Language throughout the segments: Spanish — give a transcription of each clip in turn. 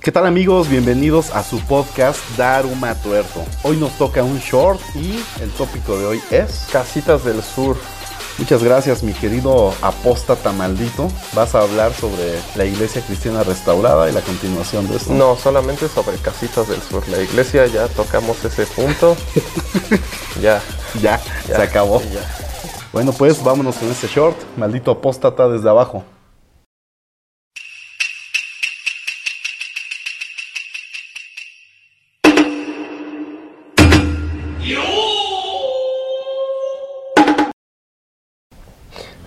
¿Qué tal amigos? Bienvenidos a su podcast Daruma Tuerto. Hoy nos toca un short y el tópico de hoy es... Casitas del Sur. Muchas gracias mi querido apóstata maldito. Vas a hablar sobre la iglesia cristiana restaurada y la continuación de esto. No, solamente sobre Casitas del Sur. La iglesia ya tocamos ese punto. ya, Ya, ya, se acabó. ya. Bueno pues vámonos con este short. Maldito apóstata desde abajo.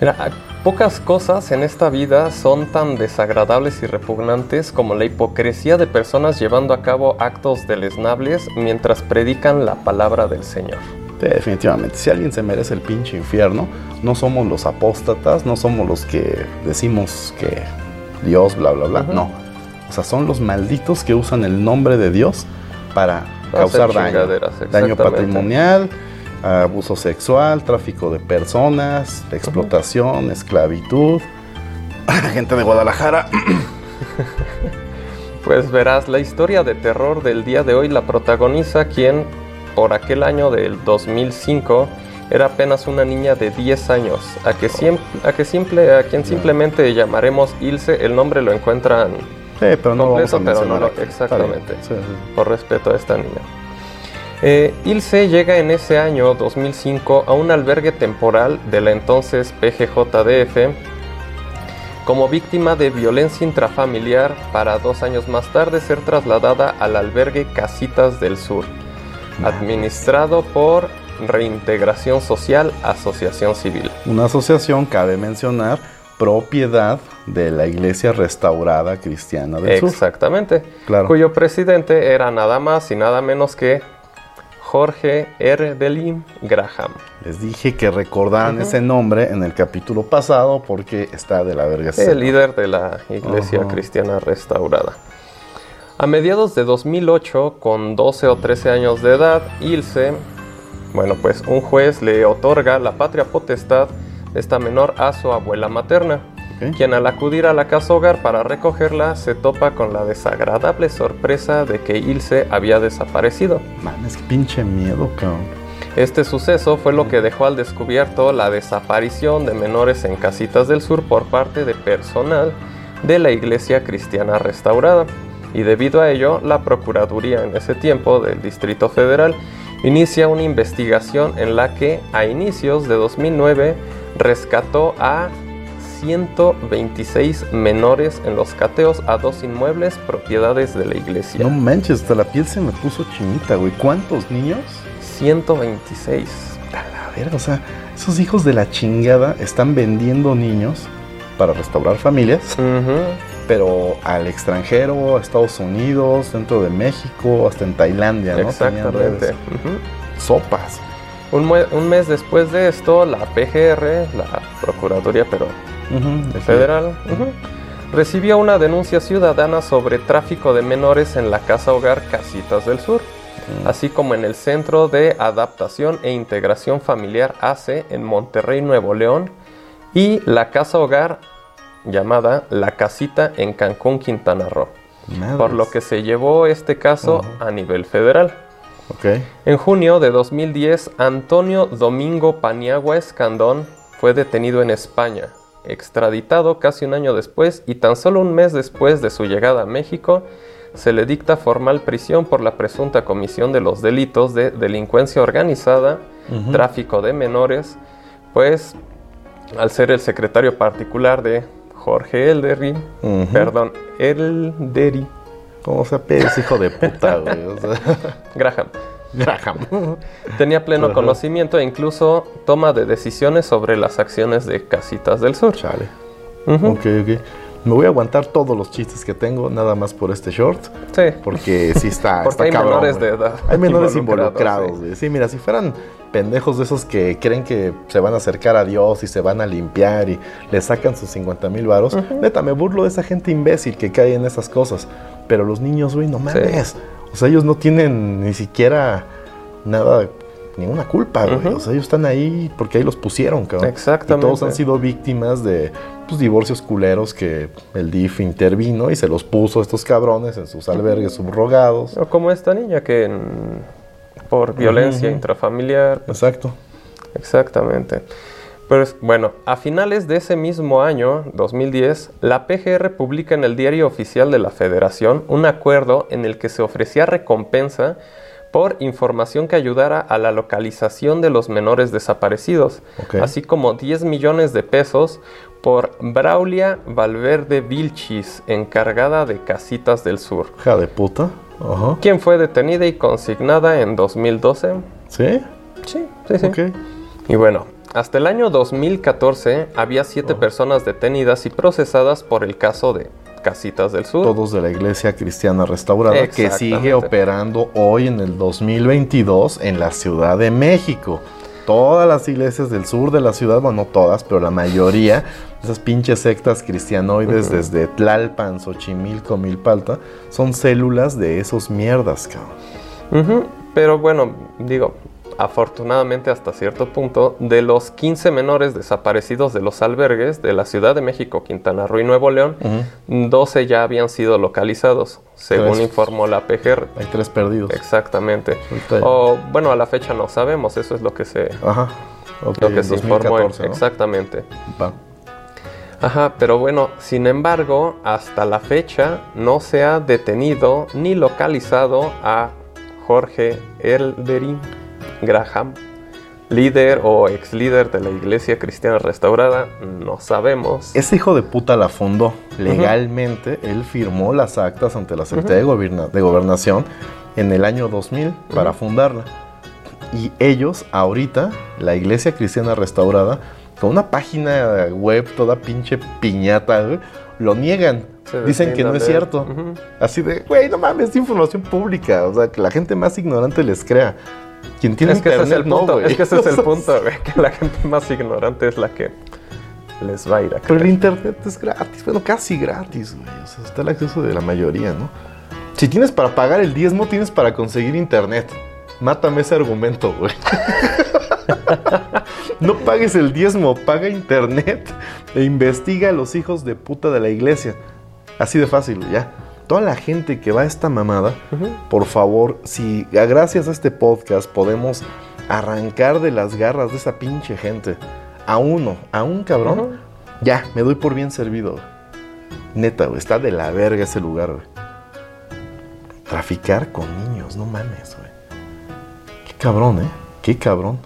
Mira, pocas cosas en esta vida son tan desagradables y repugnantes como la hipocresía de personas llevando a cabo actos deleznables mientras predican la palabra del Señor. Sí, definitivamente. Si alguien se merece el pinche infierno, no somos los apóstatas, no somos los que decimos que Dios, bla, bla, bla. No. O sea, son los malditos que usan el nombre de Dios para causar daño. Daño patrimonial, abuso sexual, tráfico de personas, explotación, esclavitud. Gente de Guadalajara. Pues verás, la historia de terror del día de hoy la protagoniza quien, por aquel año del 2005, era apenas una niña de 10 años, a, que a, que simple, a quien simplemente llamaremos Ilse, el nombre lo encuentran Sí, pero no lo vamos Completo, a pero no exactamente. Sí, sí. por respeto a esta niña. Eh, Ilse llega en ese año 2005 a un albergue temporal de la entonces PGJDF como víctima de violencia intrafamiliar para dos años más tarde ser trasladada al albergue Casitas del Sur, administrado por Reintegración Social Asociación Civil. Una asociación, cabe mencionar, propiedad de la iglesia restaurada cristiana del sur. Exactamente. Claro. Cuyo presidente era nada más y nada menos que Jorge R. Delim Graham. Les dije que recordaran ese nombre en el capítulo pasado porque está de la verga. el líder de la Iglesia. Cristiana Restaurada. A mediados de 2008, con 12 o 13 años de edad, Ilse, bueno, pues un juez le otorga la patria potestad de esta menor a su abuela materna, Quien al acudir a la casa hogar para recogerla se topa con la desagradable sorpresa de que Ilse había desaparecido. Mames, pinche miedo, cabrón. Este suceso fue lo que dejó al descubierto la desaparición de menores en Casitas del Sur por parte de personal de la Iglesia Cristiana Restaurada. Y debido a ello, la Procuraduría en ese tiempo del Distrito Federal inicia una investigación en la que a inicios de 2009 rescató a 126 menores en los cateos a dos inmuebles propiedades de la iglesia. No manches, hasta la piel se me puso chinita, güey. ¿Cuántos niños? 126. A la verga, o sea, esos hijos de la chingada están vendiendo niños para restaurar familias, pero al extranjero, a Estados Unidos, dentro de México, hasta en Tailandia, ¿no? Exactamente. Sopas. Un mes después de esto, la PGR, la Procuraduría pero Federal, recibió una denuncia ciudadana sobre tráfico de menores en la casa hogar Casitas del Sur, así como en el Centro de Adaptación e Integración Familiar ACE en Monterrey, Nuevo León, y la casa hogar llamada La Casita en Cancún, Quintana Roo, Madres. por lo que se llevó este caso a nivel federal. Ok. En junio de 2010, Antonio Domingo Paniagua Escandón fue detenido en España, extraditado casi un año después y tan solo un mes después de su llegada a México, se le dicta formal prisión por la presunta comisión de los delitos de delincuencia organizada, tráfico de menores, pues al ser el secretario particular de Jorge Elderry, Ujú. perdón, Elderi ¿Cómo se apellidas, hijo de puta, güey? O sea, Graham. Graham. Tenía pleno Ajá. conocimiento e incluso toma de decisiones sobre las acciones de Casitas del Sur. Chale. Ujú. Ok, ok. Me voy a aguantar todos los chistes que tengo, nada más por este short. Sí. Porque sí está. Porque está hay cabrón, menores güey. de edad Hay menores involucrados, involucrados, sí. Sí. mira, si fueran pendejos de esos que creen que se van a acercar a Dios y se van a limpiar y le sacan sus 50 mil varos, neta, me burlo de esa gente imbécil que cae en esas cosas. Pero los niños, güey, no mames. O sea, ellos no tienen ni siquiera nada, ninguna culpa, güey. O sea, ellos están ahí porque ahí los pusieron, cabrón. Exactamente. Y todos han sido víctimas de pues, divorcios culeros que el DIF intervino y se los puso a estos cabrones en sus albergues subrogados. O como esta niña que por violencia intrafamiliar. Exacto. Exactamente. Pero bueno, a finales de ese mismo año, 2010, la PGR publica en el Diario Oficial de la Federación un acuerdo en el que se ofrecía recompensa por información que ayudara a la localización de los menores desaparecidos, así como 10 millones de pesos por Braulia Valverde Vilchis, encargada de Casitas del Sur, Hija de puta. Ajá. quien fue detenida y consignada en 2012. ¿Sí? Sí, sí, sí. Y bueno, hasta el año 2014 había siete personas detenidas y procesadas por el caso de Casitas del Sur. Todos de la Iglesia Cristiana Restaurada que sigue operando hoy en el 2022 en la Ciudad de México. Todas las iglesias del sur de la ciudad, bueno, no todas, pero la mayoría, esas pinches sectas cristianoides desde Tlalpan, Xochimilco, Milpalta, son células de esos mierdas, cabrón. Pero bueno, digo, afortunadamente hasta cierto punto, de los 15 menores desaparecidos de los albergues de la Ciudad de México, Quintana Roo y Nuevo León, 12 ya habían sido localizados, según Tres. informó la PGR. Hay tres perdidos. Exactamente. O bueno, a la fecha no sabemos, eso es lo que se, Ajá. Lo que se informó. 2014, ¿no? Exactamente. Va. Ajá, pero bueno, sin embargo, hasta la fecha no se ha detenido ni localizado a Jorge Elderin Graham, líder o ex líder de la Iglesia Cristiana Restaurada, no sabemos. Ese hijo de puta la fundó. Legalmente, él firmó las actas ante la Secretaría de, Goberna- de Gobernación en el año 2000 para fundarla. Y ellos, ahorita, la Iglesia Cristiana Restaurada, con una página web toda pinche piñata, güey, lo niegan. Se Dicen que no es cierto. Así de, güey, no mames, es información pública. O sea, que la gente más ignorante les crea. Quien tiene Es que ese es internet, el punto, es que ese es el punto, güey, que la gente más ignorante es la que les va a ir a Pero el internet es gratis, bueno, casi gratis, güey. O sea, está el acceso de la mayoría, ¿no? Si tienes para pagar el diezmo, tienes para conseguir internet. Mátame ese argumento, güey. no pagues el diezmo, paga internet e investiga a los hijos de puta de la iglesia. Así de fácil, ya. Toda la gente que va a esta mamada, por favor, si gracias a este podcast podemos arrancar de las garras de esa pinche gente a uno, a un cabrón, ya, me doy por bien servido. Neta, güey, está de la verga ese lugar, güey. Traficar con niños, no mames, güey. Qué cabrón, ¿eh? Qué cabrón.